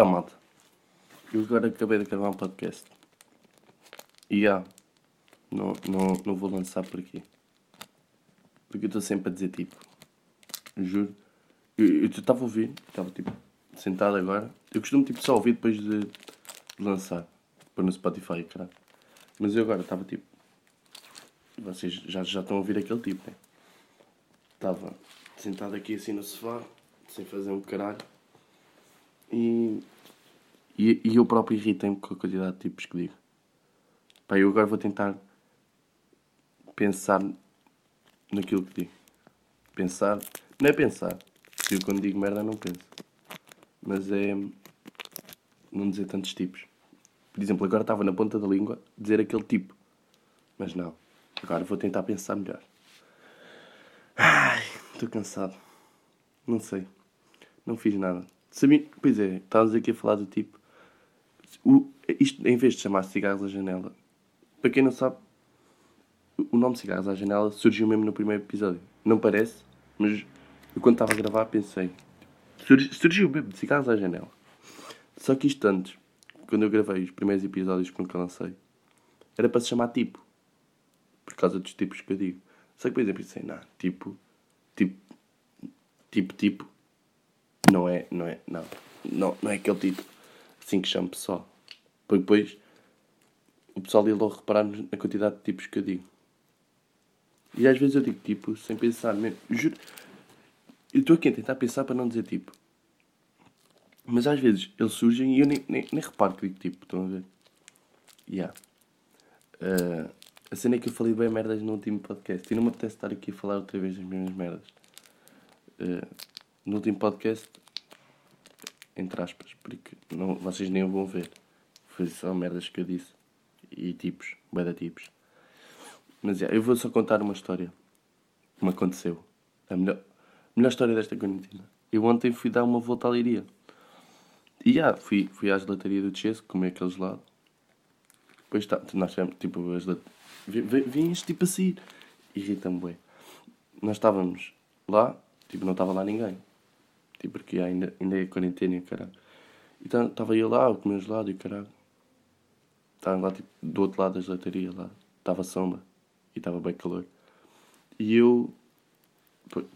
Então, malta, eu agora acabei de gravar um podcast. E ah, não, não, não vou lançar por aqui. Porque eu estou sempre a dizer tipo, juro. Eu estava a ouvir, estava tipo sentado agora. Eu costumo tipo só ouvir depois de lançar. Para no Spotify, caralho. Mas eu agora estava tipo. Vocês já, já estão a ouvir aquele tipo, né? Estava sentado aqui assim no sofá, sem fazer um caralho. E, e, e eu próprio irritei-me com a quantidade de tipos que digo. Pá, eu agora vou tentar pensar naquilo que digo. Pensar, não é pensar. Eu quando digo merda não penso. Mas é não dizer tantos tipos. Por exemplo, agora estava na ponta da língua dizer aquele tipo. Mas não. Agora vou tentar pensar melhor. Ai, estou cansado. Não sei. Não fiz nada. Sabia? Pois é, estávamos aqui a falar do tipo. O, isto, em vez de chamar-se Cigarros à Janela, para quem não sabe, o nome Cigarros à Janela surgiu mesmo no primeiro episódio. Não parece, mas eu quando estava a gravar pensei. Surgiu mesmo Cigarros à Janela. Só que isto antes, quando eu gravei os primeiros episódios que nunca lancei, era para se chamar Tipo. Por causa dos tipos que eu digo. Só que, por exemplo, pensei, é não, tipo, tipo, tipo, tipo, não é, não é, não, não, não é aquele tipo que champs pessoal. Porque depois o pessoal ia logo reparar na quantidade de tipos que eu digo. E às vezes eu digo tipo sem pensar mesmo. Juro. Eu estou aqui a tentar pensar para não dizer tipo. Mas às vezes eles surgem e eu nem, nem, nem reparo que digo tipo, estão a ver? Yeah. Uh, a cena é que eu falei bem merdas no último podcast e não me apetece estar aqui a falar outra vez as mesmas merdas. Uh, no último podcast entre aspas, porque não, vocês nem vão ver. Foi só merdas que eu disse. E tipos, bem tipos. Mas é, eu vou só contar uma história que me aconteceu. A melhor, melhor história desta quarentena. Eu ontem fui dar uma volta à Leiria. E já, fui, fui à gelataria do Chesco comer aquele gelado. Depois tá, nós tivemos, tipo, as Vinhas tipo assim. Irrita-me bem. Nós estávamos lá, tipo, não estava lá ninguém. Tipo, porque ainda, ainda é quarentena, caralho. Então estava eu lá, a comer gelado e caralho. Estava lá, tipo, do outro lado da gelataria, lá. Estava sombra e estava bem calor. E eu,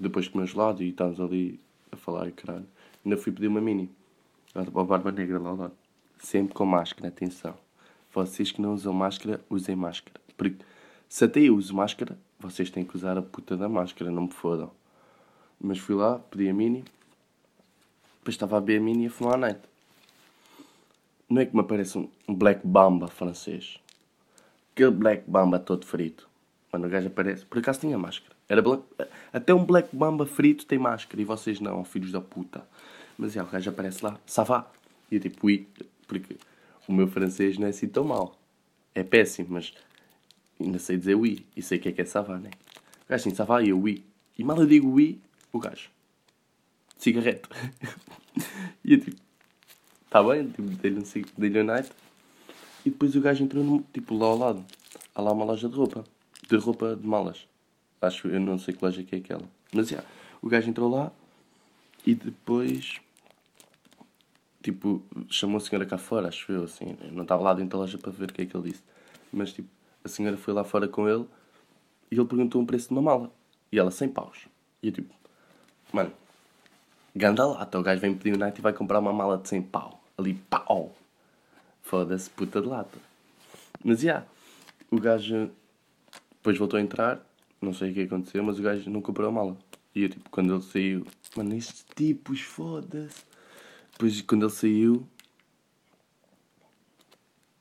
depois de comer gelado e estávamos ali a falar e caralho, ainda fui pedir uma mini. A barba negra lá ao lado. Sempre com máscara, atenção. Vocês que não usam máscara, usem máscara. Porque se até eu uso máscara, vocês têm que usar a puta da máscara, não me fodam. Mas fui lá, pedi a mini. Depois estava a beber a mini e a fumar a night. Não é que me aparece um Black Bamba francês. Aquele Black Bamba todo frito. Quando o gajo aparece, por acaso tinha máscara. Era Até um Black Bamba frito tem máscara e vocês não, filhos da puta. Mas é, o gajo aparece lá, savá. E eu tipo, ui, porque o meu francês não é assim tão mal. É péssimo, mas ainda sei dizer oui. E sei o que é que é savá, né? O gajo assim, savá e eu oui. E mal eu digo oui, o gajo. Cigarrete. e eu tipo, tá bem, tipo, dei-lhe um, dei um night. E depois o gajo entrou, no, tipo, lá ao lado. Há lá uma loja de roupa. De roupa de malas. Acho, eu não sei que loja que é aquela. Mas, já, yeah, o gajo entrou lá e depois tipo, chamou a senhora cá fora, acho eu, assim. Eu não estava lá dentro da loja para ver o que é que ele disse. Mas, tipo, a senhora foi lá fora com ele e ele perguntou um preço de uma mala. E ela, 100 paus. E eu, tipo, mano, ganda lata. O gajo vem pedir o night e vai comprar uma mala de 100 pau. Ali, pau. Foda-se, puta de lata. Mas, já, yeah, o gajo depois voltou a entrar. Não sei o que aconteceu, mas o gajo não comprou a mala. E eu, tipo, quando ele saiu, mano, estes tipos, foda-se. Depois, quando ele saiu.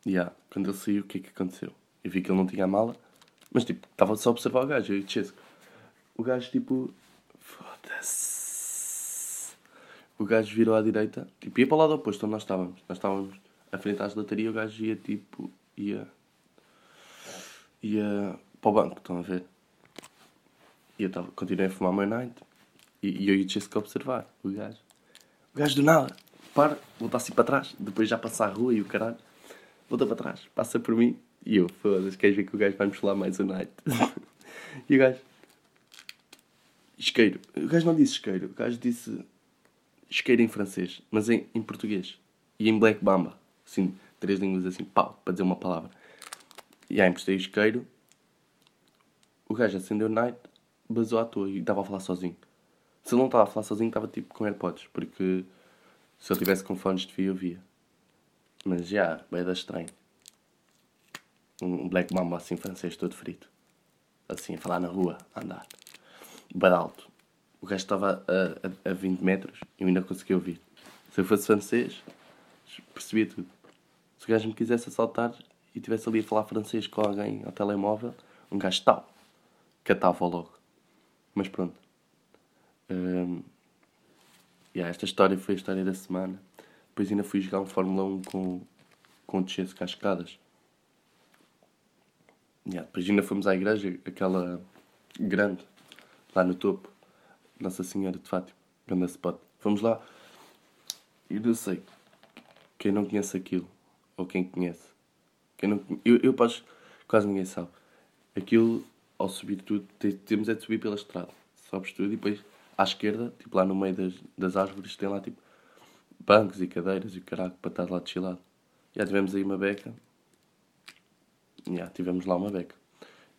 Yeah, quando ele saiu, o que é que aconteceu? Eu vi que ele não tinha a mala, mas tipo, estava só a observar o gajo. Eu e. O gajo, tipo. Foda-se. O gajo virou à direita, tipo, ia para o lado oposto onde nós estávamos. Nós estávamos à frente à gelataria, o gajo ia tipo. ia. ia para o banco, estão a ver? E eu tava, continuei a fumar my night. E, e eu e o a observar o gajo. O gajo do nada, para, volta assim para trás, depois já passa a rua e o caralho, volta para trás, passa por mim e eu, foda-se, queres ver que o gajo vai-me falar mais a night? e o gajo, isqueiro. O gajo não disse isqueiro, o gajo disse isqueiro em francês, mas em, em português. E em Black Bamba. Assim, três línguas assim, pau, para dizer uma palavra. E aí emprestei o isqueiro. O gajo acendeu night, basou à toa e estava a falar sozinho. Se ele não estava a falar sozinho, estava tipo com AirPods, porque se ele tivesse com fones de fio, eu via. Mas já, bem da estranho. Um Black Mamba assim, francês, todo frito. Assim, a falar na rua, a andar. Bem alto. O gajo estava a, a, a 20 metros e eu ainda conseguia ouvir. Se eu fosse francês, percebia tudo. Se o gajo me quisesse assaltar e estivesse ali a falar francês com alguém ao telemóvel, um gajo tal, catava logo. Mas pronto. Um, yeah, esta história foi a história da semana. Depois ainda fui jogar um Fórmula 1 com, com o Tchese Cascadas. Yeah, depois ainda fomos à igreja, aquela grande, lá no topo. Nossa Senhora de Fátima, grande spot. Fomos lá e não sei quem não conhece aquilo, ou quem conhece. Quem não, eu, eu posso, quase ninguém sabe. Aquilo, ao subir tudo, temos é de subir pela estrada. Sobes tudo e depois à esquerda, tipo lá no meio das, das árvores, tem lá tipo bancos e cadeiras e o caralho para estar lá de chilado. Já tivemos aí uma beca. Já tivemos lá uma beca.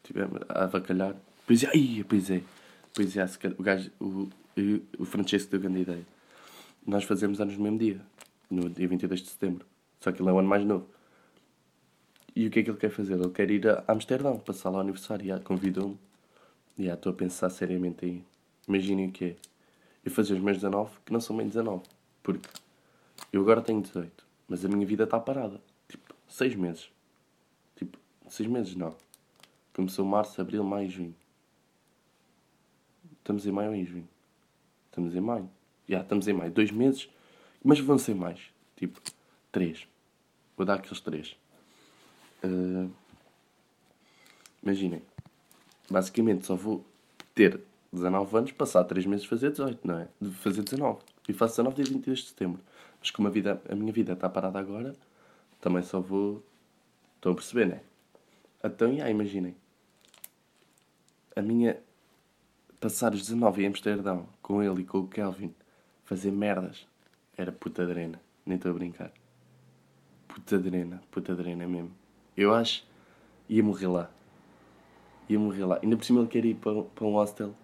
Tivemos a avacalhar. Pois é, ai, pois é. Pois é, o gajo, o, o Francesco deu grande ideia. Nós fazemos anos no mesmo dia, no dia 22 de setembro. Só que ele é um ano mais novo. E o que é que ele quer fazer? Ele quer ir a Amsterdão, passar lá o aniversário. Já convidou-me. Já estou a pensar seriamente aí. Imaginem o que é. Eu fazer os meus 19, que não são bem 19. Porque eu agora tenho 18, mas a minha vida está parada. Tipo, 6 meses. Tipo, 6 meses não. Começou março, abril, maio, junho. Estamos em maio ou em junho? Estamos em maio. Já, estamos em maio. Dois meses, mas vão ser mais. Tipo, três. Vou dar aqueles três. Uh, imaginem. Basicamente, só vou ter 19 anos, passar 3 meses fazer 18, não é? De fazer 19. E faço 19 dia 22 de setembro. Mas como a, vida, a minha vida está parada agora, também só vou. Estão a perceber, não é? Então, já, imaginem. A minha. Passar os 19 em Amsterdão com ele e com o Kelvin, fazer merdas, era puta drena. Nem estou a brincar. Puta drena, puta drena mesmo. Eu acho. ia morrer lá. Ia morrer lá. Ainda por cima ele quer ir para, para um hostel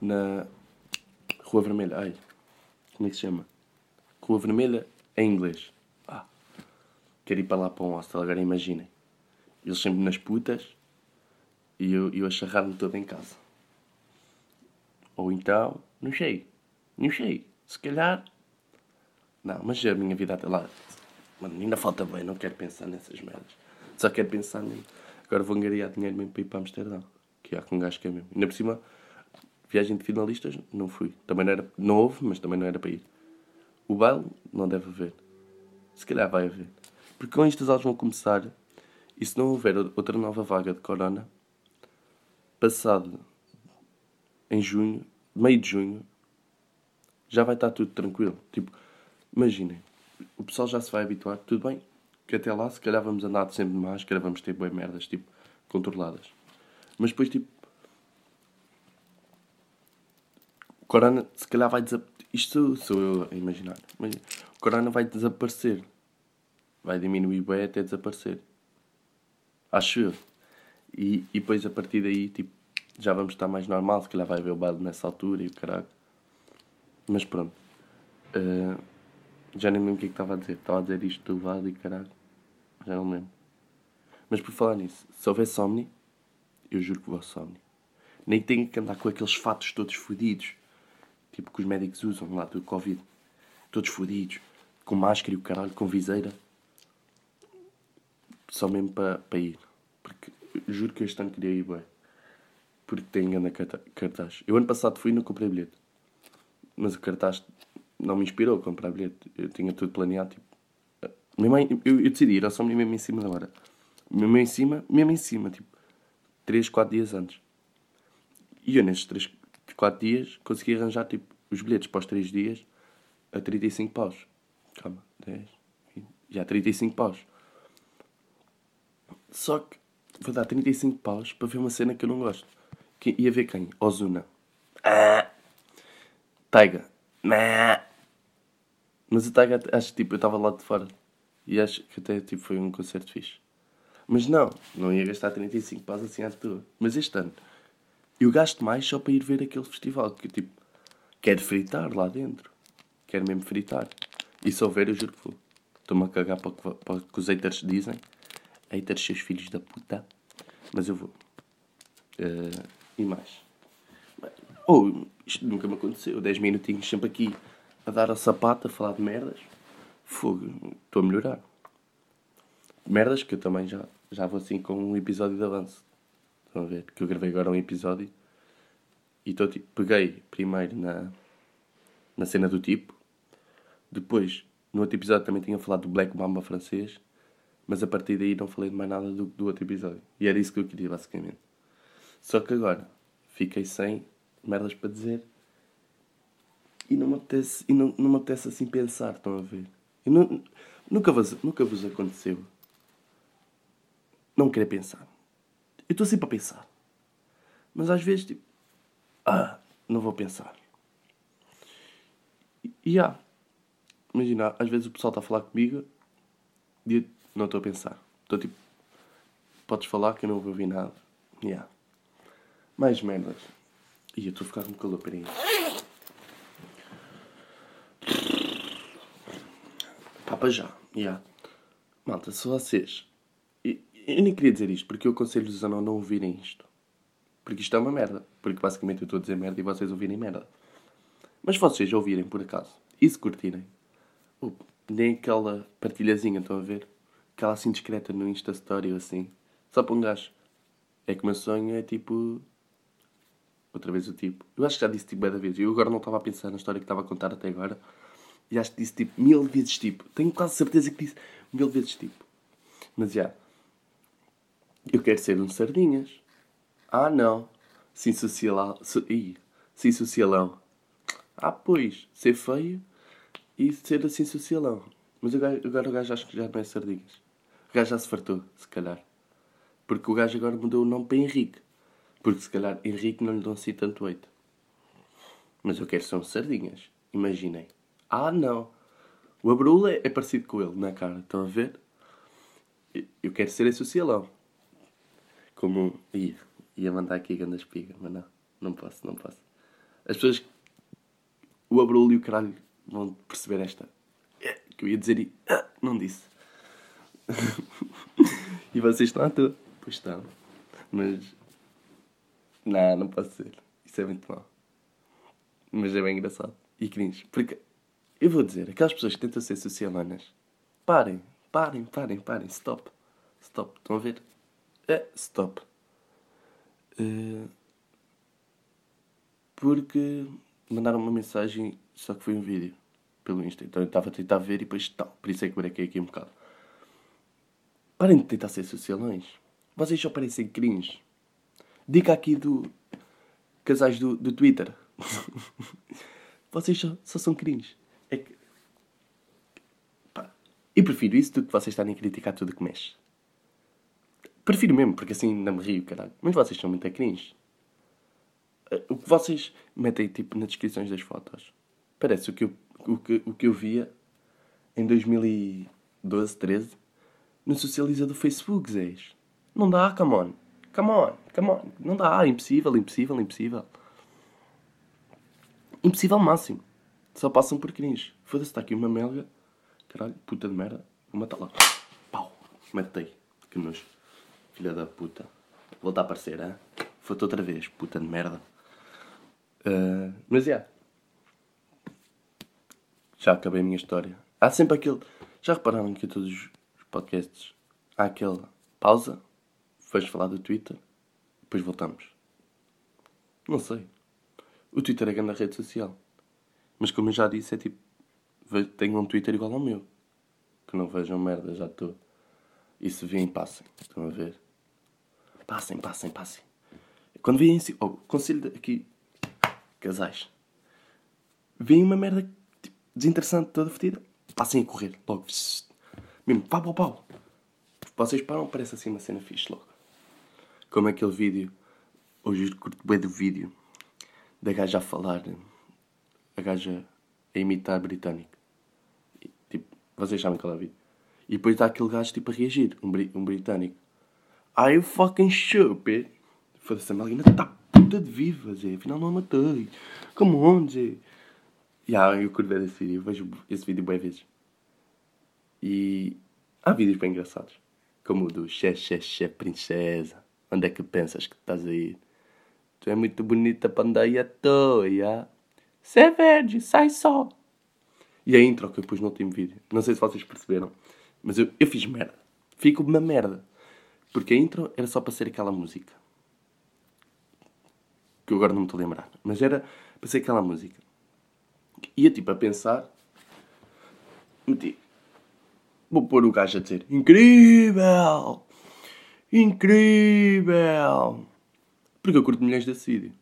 na Rua Vermelha. Ai, como é que se chama? Rua Vermelha em inglês. Ah, quero ir para lá para um hostel, agora imaginem. Eles sempre nas putas e eu, eu a charrar-me todo em casa. Ou então, não sei. Não sei. Se calhar. Não, mas a minha vida até lá. Mano, ainda falta bem, não quero pensar nessas merdas. Só quero pensar nem. Agora vou angariar dinheiro mesmo para ir para Amsterdão. Que há com um gajo que é mesmo. Ainda por cima Viagem de finalistas, não fui. Também não era. Não houve, mas também não era para ir. O baile, não deve haver. Se calhar vai haver. Porque com estas aulas vão começar. E se não houver outra nova vaga de corona, passado em junho, meio de junho, já vai estar tudo tranquilo. Tipo, imaginem, o pessoal já se vai habituar, tudo bem, que até lá se calhar vamos andar sempre de máscara, vamos ter bem merdas, tipo, controladas. Mas depois, tipo, Corona, se calhar vai desaparecer. Isto sou eu a imaginar. Mas o Corona vai desaparecer. Vai diminuir bem até desaparecer. Acho eu. E, e depois a partir daí, tipo, já vamos estar mais normal. Se calhar vai haver o baile nessa altura e o caralho. Mas pronto. Uh, já nem lembro o que é que estava a dizer. Estava a dizer isto do lado e caralho. Já não lembro. Mas por falar nisso, se houver Somni, eu juro que vou ao Somni. Nem tenho que andar com aqueles fatos todos fodidos tipo que os médicos usam lá do Covid, todos fodidos, com máscara e o caralho, com viseira, só mesmo para, para ir. Porque juro que este ano queria ir bem. Porque tem grande cartaz. Eu ano passado fui e não comprei bilhete. Mas o cartaz não me inspirou a comprar bilhete. Eu tinha tudo planeado. Tipo, minha mãe, eu, eu decidi ir ao São mesmo em cima da hora. Mesmo em cima, mesmo em cima, tipo, 3, 4 dias antes. E eu nestes 3, 4 dias, consegui arranjar tipo, os bilhetes para os 3 dias a 35 paus. Calma, 10, 20, já 35 paus. Só que vou dar 35 paus para ver uma cena que eu não gosto. Que ia ver quem? Ozuna. Ah. Taiga. Mas o Taiga, acho que tipo, eu estava lá de fora. E acho que até tipo, foi um concerto fixe. Mas não, não ia gastar 35 paus assim à toa. Mas este ano, eu gasto mais só para ir ver aquele festival. Que tipo, quero fritar lá dentro. Quero mesmo fritar. E se houver, eu juro que vou. Estou-me a cagar para, para o que os haters dizem. Haters, seus filhos da puta. Mas eu vou. Eh, e mais. Ou, isto nunca me aconteceu. 10 minutinhos sempre aqui a dar a sapata, a falar de merdas. Fogo, estou a melhorar. Merdas que eu também já, já vou assim com um episódio de avanço. Estão a ver? Que eu gravei agora um episódio e tipo, peguei primeiro na, na cena do tipo, depois no outro episódio também tinha falado do Black Mamba francês, mas a partir daí não falei de mais nada do, do outro episódio. E era isso que eu queria basicamente. Só que agora fiquei sem merdas para dizer e não me apetece, e não, não me apetece assim pensar, estão a ver? E não, nunca, vos, nunca vos aconteceu não querer pensar. Eu estou sempre a pensar. Mas às vezes, tipo, ah, não vou pensar. E, há. Imagina, às vezes o pessoal está a falar comigo e eu não estou a pensar. Estou tipo, podes falar que eu não vou ouvir nada. E há. Mais merdas. E eu estou a ficar com calor, peraí. Papa já, já. Malta, se vocês. Eu, eu nem queria dizer isto, porque eu aconselho-vos a não, não ouvirem isto. Porque isto é uma merda. Porque basicamente eu estou a dizer merda e vocês ouvirem merda. Mas vocês ouvirem por acaso e se curtirem, nem aquela partilhazinha, estão a ver? Aquela assim discreta no Insta Story ou assim. Só para um gajo. É que o meu sonho é tipo. Outra vez o tipo. Eu acho que já disse tipo da vez. Eu agora não estava a pensar na história que estava a contar até agora. E acho que disse tipo mil vezes tipo. Tenho quase certeza que disse mil vezes tipo. Mas já. Eu quero ser um sardinhas. Ah não. Sim socialão. So, ih, sim socialão. Ah pois. Ser feio e ser assim socialão. Mas agora, agora o gajo acho que já não é sardinhas. O gajo já se fartou, se calhar. Porque o gajo agora mudou o nome para Henrique. Porque se calhar Henrique não lhe dão assim tanto oito. Mas eu quero um sardinhas. Imaginem. Ah, não. O Abrula é parecido com ele na cara. Estão a ver? Eu quero ser esse socialão. Como... Ia, ia mandar aqui grande espiga. Mas não. Não posso, não posso. As pessoas... O Abrula e o caralho vão perceber esta... É, Que eu ia dizer e... ah, Não disse. e vocês estão à toa. Pois estão. Mas... Não, não posso ser. Isso é muito mau. Mas é bem engraçado. E cringe. Porque, eu vou dizer, aquelas pessoas que tentam ser socialanas, parem, parem, parem, parem. Stop. Stop. Estão a ver? É, stop. Eh, porque mandaram uma mensagem, só que foi um vídeo pelo Insta. Então eu estava a tentar ver e depois tal. Por isso é que brequei aqui um bocado. Parem de tentar ser socialões. Vocês só parecem cringe. Dica aqui do casais do, do Twitter. vocês só, só são cringe. É que... Pá, eu prefiro isso do que vocês estarem a criticar tudo que mexe. Prefiro mesmo, porque assim não me rio, caralho. Mas vocês são muito cringe. Eh, O que vocês metem tipo nas descrições das fotos parece o que eu, o que, o que eu via em 2012, 13 no socializador do Facebook, Zés. Não dá, come on. Come on, come on. Não dá, impossível, impossível, impossível. Impossível máximo. Só passam por cringe. Foda-se, está aqui uma melga. Caralho, puta de merda. Vou matar lá. Pau. Matei. Que nojo. Filha da puta. Volta a aparecer, hein? Foi-te outra vez, puta de merda. Ah, mas, já. Já acabei a minha história. Há sempre aquele... Já repararam que todos os podcasts há aquela pausa, vais falar do Twitter, depois voltamos. Não sei. O Twitter é grande rede social. Mas como eu já disse, é tipo... Tenho um Twitter igual ao meu. Que não vejam merda, já estou. E se virem, passem. Estão a ver? Passem, passem, passem. Quando virem assim... Oh, conselho aqui... Casais. Vêm uma merda tipo, desinteressante, toda fedida. Passem a correr. Logo. Mesmo, pau, pau, pau. Vocês param, parece assim uma cena fixe logo. Como aquele vídeo. Hoje curto bem do vídeo. Da gaja a falar. A gaja a imitar britânico. E, Tipo, vocês sabem qual é o. E depois dá aquele gajo tipo a reagir, um, bri um britânico. Are you fucking stupid? Foda-se, a Melina está puta de viva, Zé. Afinal não a matei. Come on, Zé. Yeah, eu curto ver esse vídeo. Eu vejo esse vídeo bem vezes. E há vídeos bem engraçados. Como o do Xé, Xé, Xé, Princesa. Onde é que pensas que estás a ir? Tu é muito bonita para andar aí à toa, yeah? Se é verde, sai só. E a intro que eu pus no último vídeo. Não sei se vocês perceberam. Mas eu, eu fiz merda. Fico uma merda. Porque a intro era só para ser aquela música. Que eu agora não me estou a lembrar. Mas era para ser aquela música. Ia tipo a pensar. Meti. Vou pôr o gajo a dizer: Incrível! Incrível! Porque eu curto milhões desse vídeo.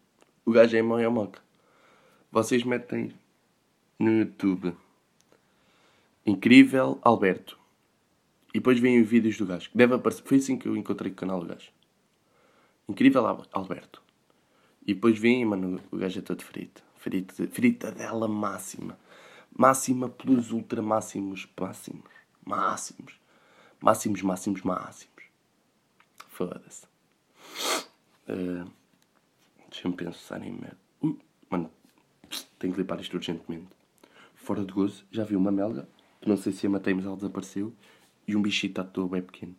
O gajo é moia moca. Vocês metem no YouTube. Incrível Alberto. E depois os vídeos do gajo. Deve aparecer. Foi assim que eu encontrei o canal do gajo. Incrível Alberto. E depois vem, mano, o gajo é todo frito. Frito, frita dela máxima. Máxima pelos ultra máximos. Máximos. Máximos. Máximos, máximos, máximos. Foda-se. Uh, Deixa-me pensar em merda. Uh, mano, tenho que limpar isto urgentemente. Fora de gozo, já vi uma melga. Não sei se a matei, mas ela desapareceu. E um bichito à toa bem pequeno.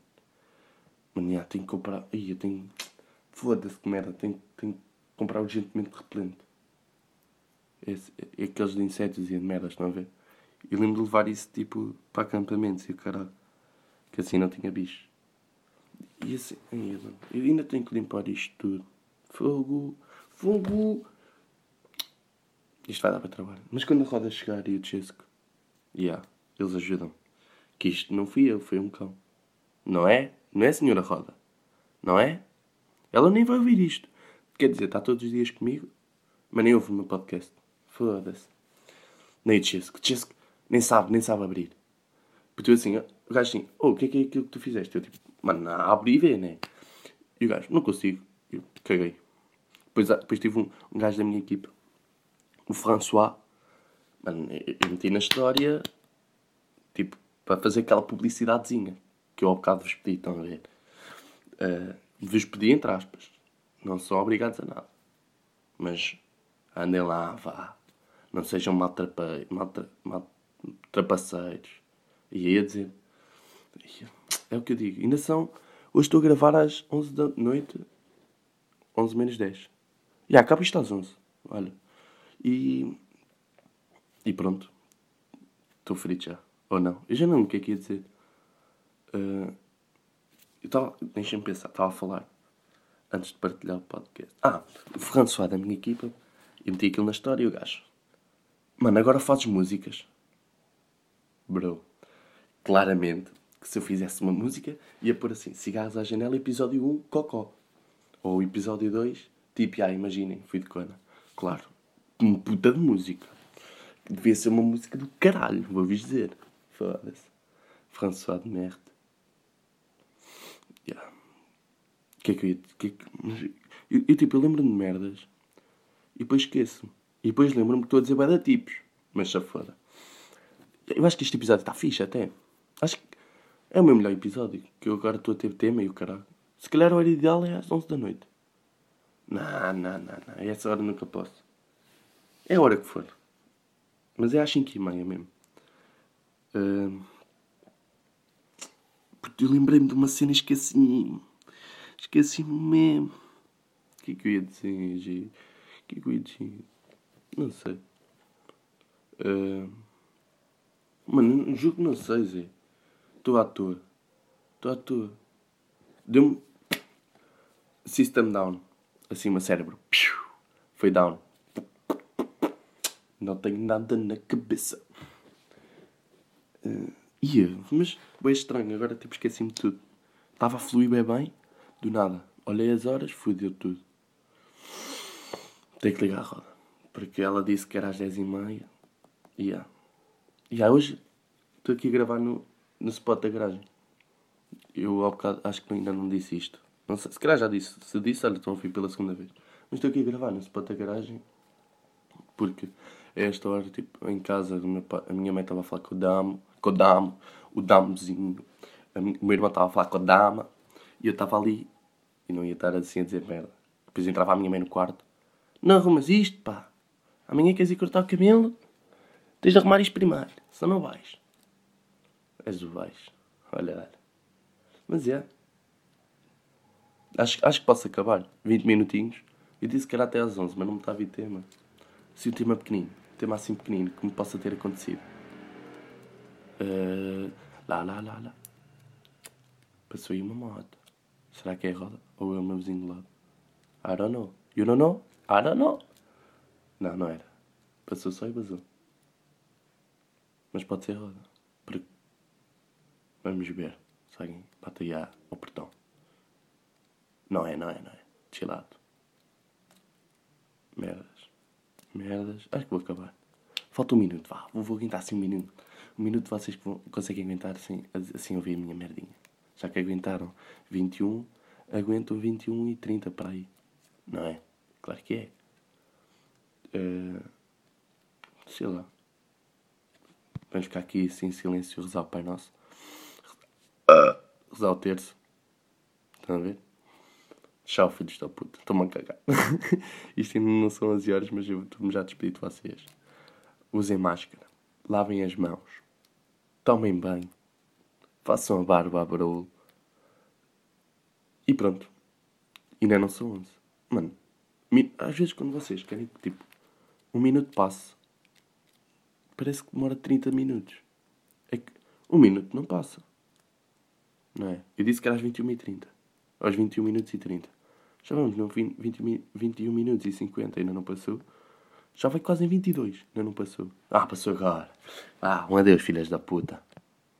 Mano, já, tenho que comprar. Ih, eu tenho. Foda-se que merda. Tenho, tenho que comprar urgentemente repelente. Esse, é, aqueles de insetos e de merdas, estão a ver? E lembro de levar isso tipo para acampamentos e o caralho. Que assim não tinha bicho. E assim, eu ainda tenho que limpar isto tudo. Fogo, fogo. Isto vai dar para trabalho. Mas quando a roda chegar e o Chesco, yeah, eles ajudam. Que isto não fui eu, foi um cão. Não é? Não é senhora Roda? Não é? Ela nem vai ouvir isto. Quer dizer, está todos os dias comigo, mas nem ouve o meu podcast. Foda-se. Nem o Chesco. Chesco nem sabe, nem sabe abrir. Porque tu assim, o gajo assim, oh, o que é que é aquilo que tu fizeste? Eu tipo, mano, abre e vê, né? E o gajo, não consigo. Eu caguei. Depois, depois tive um, um gajo da minha equipa, o François. Mano, eu meti na história, tipo, para fazer aquela publicidadezinha que eu ao bocado vos pedi, estão a ver? Uh, vos pedi entre aspas. Não são obrigados a nada. Mas andem lá, vá. Não sejam maltrapaceiros. Mal, trapaceiros. E a dizer. É o que eu digo. Ainda são. Hoje estou a gravar às 11 da noite. 11 menos 10. E acaba isto às 11. Olha. E. E pronto. Estou frito já. Ou não? Eu já não o que é que ia dizer. Uh, eu estava. Deixa-me pensar. Estava a falar. Antes de partilhar o podcast. Ah, o François da minha equipa. E meti aquilo na história e o gajo. Mano, agora fazes músicas. Bro. Claramente que se eu fizesse uma música ia pôr assim: Cigarros à janela, episódio 1, cocó. Ou episódio 2, tipo, ah, imaginem, fui de cona. Claro. Uma puta de música. Devia ser uma música do caralho, vou-vos dizer. Foda-se. François de merde. Yeah. O que é que eu ia. Que é que... Eu, eu, tipo, eu lembro-me de merdas e depois esqueço. E depois lembro-me que estou a dizer da tipos. Mas já foda. Eu acho que este episódio está fixe até. Acho que é o meu melhor episódio. Que eu agora estou a ter tema e o caralho. Se calhar a hora ideal é às 11 da noite. Não, não, não, não. A essa hora nunca posso. É a hora que for. Mas é às 5 e meia mesmo. Uh... Porque eu lembrei-me de uma cena e esqueci. Esqueci-me mesmo. O que é que eu ia dizer? O que é que eu ia dizer? Não sei. Uh... Mano, juro que não sei, Zé. Estou à toa. Estou à toa. Deu-me. System down. Meu cérebro. Foi down. Não tenho nada na cabeça. Uh, ia, mas bem estranho. Agora tipo esqueci-me tudo. Estava a fluir bem bem. Do nada. Olhei as horas, fudeu tudo. Tenho que ligar a roda. Porque ela disse que era às 10h30. E yeah, hoje estou aqui a gravar no, no spot da garagem. Eu bocado acho que ainda não disse isto. Não sei, se calhar já disse. Se disse, olha, estão a pela segunda vez. Mas estou aqui a gravar no spot da garagem. Porque é esta hora, tipo, em casa, meu pai, a minha mãe estava a falar com o Damo. Com o Damo. o damozinho. O meu irmão estava a falar com a dama e eu estava ali e não ia estar assim a dizer merda. Depois entrava a minha mãe no quarto. Não arrumas isto, pá. Amanhã queres ir cortar o cabelo? Tens de arrumar isto primeiro, senão não vais. És o vais. Olha, olha. Mas é. Acho, acho que posso acabar. 20 minutinhos. Eu disse que era até às 11, mas não me está a vir tema. Se o tema é pequenino, tema assim pequenino, que me possa ter acontecido. Uh, lá, lá, lá, lá. Passou aí uma moto. Será que é a roda? Ou é o meu vizinho do lado? I don't know. You don't know? I don't know. Não, não era. Passou só e vazou. Mas pode ser roda. Vamos ver se alguém bate aí ao portão. Não é, não é, não é. Chilado. Merdas. Merdas. Acho que vou acabar. Falta um minuto, vá. Vou, vou aguentar assim um minuto. Um minuto vocês conseguem aguentar assim, assim ouvir a minha merdinha. Já que aguentaram 21, aguentam 21 e 30 para aí. Não é? Claro que é. Uh, sei lá. Vamos ficar aqui assim em silêncio rezar o Pai Nosso. Uh, rezar o terço. Estão a ver? Tchau, filhos da puta. Estou-me a cagar. Isto ainda não são 11 horas, mas eu estou-me já a despedir de vocês. Usem máscara. Lavem as mãos. Tomem banho. Façam a barba a barulho. E pronto. Ainda não são 11. Mano, às vezes quando vocês querem que tipo um minuto passe, parece que demora 30 minutos. É que um minuto não passa. Não é? Eu disse que era às 21h30. Aos 21 minutos e 30. Já vamos 20, 20, 21 minutos e 50, ainda não passou. Já vai quase em 22, ainda não passou. Ah, passou agora. Ah, um adeus, filhas da puta.